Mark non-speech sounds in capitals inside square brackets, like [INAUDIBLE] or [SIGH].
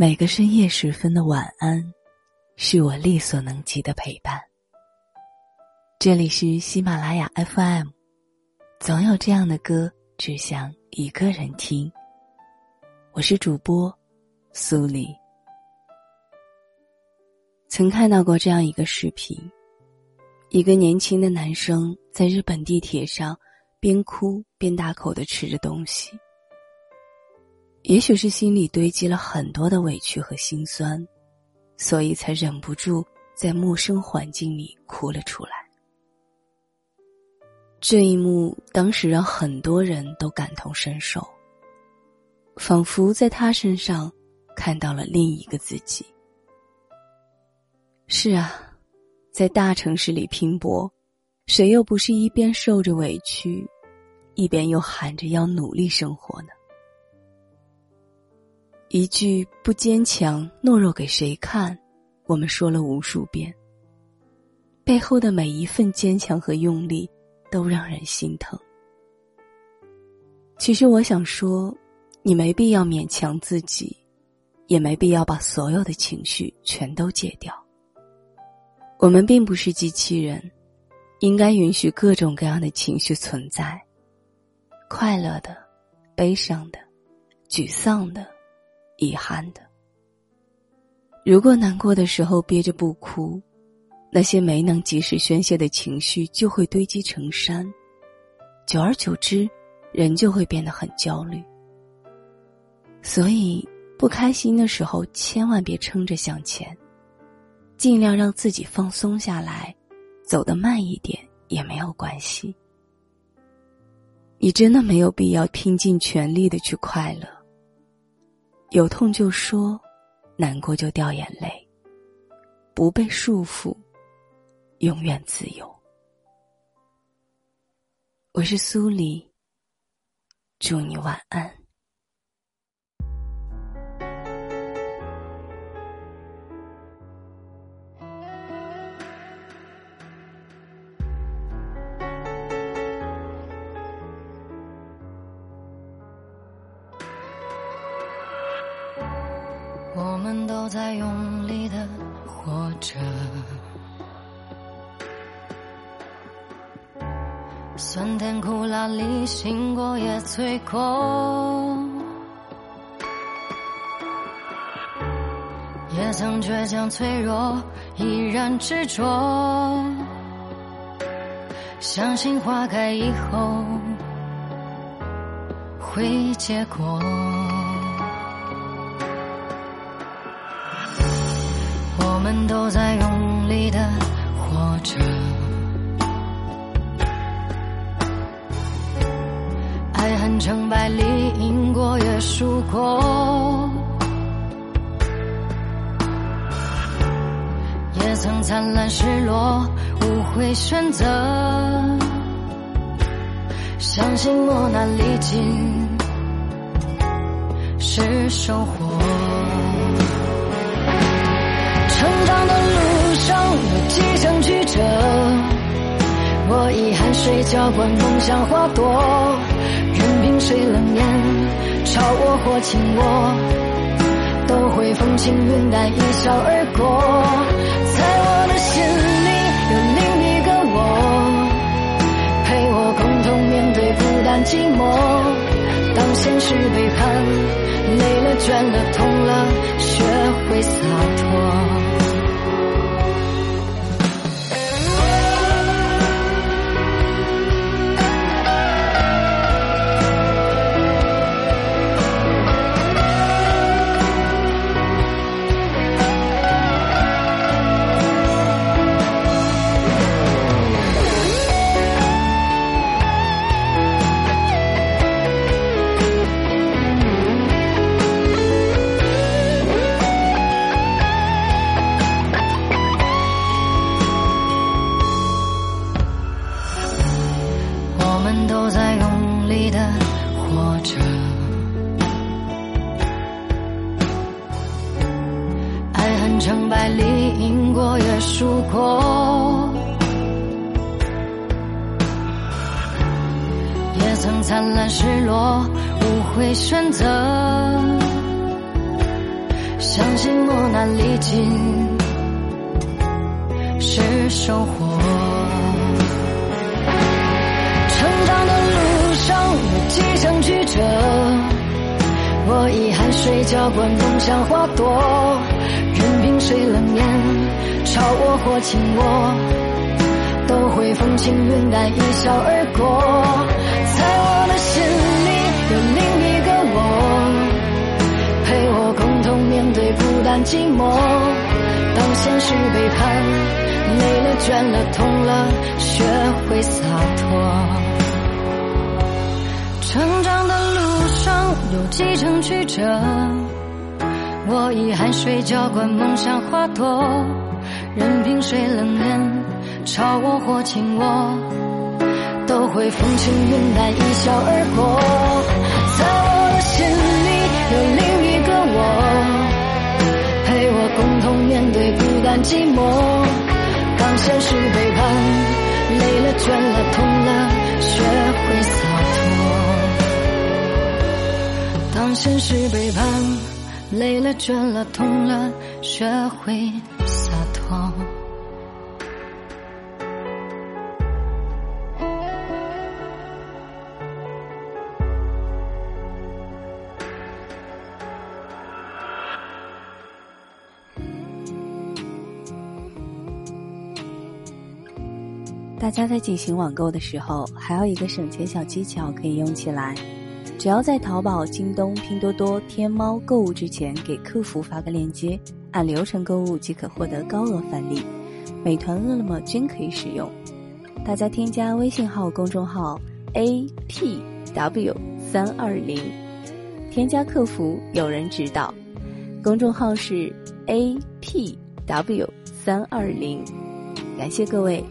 每个深夜时分的晚安，是我力所能及的陪伴。这里是喜马拉雅 FM，总有这样的歌，只想一个人听。我是主播苏黎。曾看到过这样一个视频：一个年轻的男生在日本地铁上边哭边大口的吃着东西。也许是心里堆积了很多的委屈和心酸，所以才忍不住在陌生环境里哭了出来。这一幕当时让很多人都感同身受，仿佛在他身上看到了另一个自己。是啊，在大城市里拼搏，谁又不是一边受着委屈，一边又喊着要努力生活呢？一句不坚强懦弱给谁看？我们说了无数遍。背后的每一份坚强和用力，都让人心疼。其实我想说，你没必要勉强自己，也没必要把所有的情绪全都戒掉。我们并不是机器人，应该允许各种各样的情绪存在：快乐的、悲伤的、沮丧的。遗憾的。如果难过的时候憋着不哭，那些没能及时宣泄的情绪就会堆积成山，久而久之，人就会变得很焦虑。所以，不开心的时候千万别撑着向前，尽量让自己放松下来，走得慢一点也没有关系。你真的没有必要拼尽全力的去快乐。有痛就说，难过就掉眼泪，不被束缚，永远自由。我是苏黎，祝你晚安。我们都在用力的活着，酸甜苦辣里醒过也醉过，也曾倔强脆弱，依然执着，相信花开以后会结果。都在用力的活着，爱恨成败里赢过也输过，也曾灿烂失落，无悔选择，相信磨难历尽是收获。汗水浇灌梦想花朵，任凭谁冷眼嘲我或轻我，都会风轻云淡一笑而过。在我的心里有另一个我，陪我共同面对孤单寂寞。当现实背叛，累了倦了痛了，学会洒成败里赢过也输过，也曾灿烂失落，无悔选择。相信磨难历尽是收获。成长的路上有几程曲折，我以汗水浇灌梦想花朵，任凭谁冷眼嘲我或轻我。都会风轻云淡，一笑而过。在我的心里有另一个我，陪我共同面对孤单寂寞。当现实背叛，累了倦了痛了，学会洒脱。成长的路上有几程曲折，我以汗水浇灌梦想花朵，任凭谁冷眼。嘲我或轻我，都会风轻云淡，一笑而过。在我的心里有另一个我，陪我共同面对孤单寂寞。当现实背叛，累了倦了痛了，学会洒脱。当现实背叛，[LAUGHS] [LAUGHS] 累了倦了痛了，学会洒脱。大家在进行网购的时候，还有一个省钱小技巧可以用起来。只要在淘宝、京东、拼多多、天猫购物之前，给客服发个链接，按流程购物即可获得高额返利。美团、饿了么均可以使用。大家添加微信号公众号 a p w 三二零，添加客服有人指导。公众号是 a p w 三二零，感谢各位。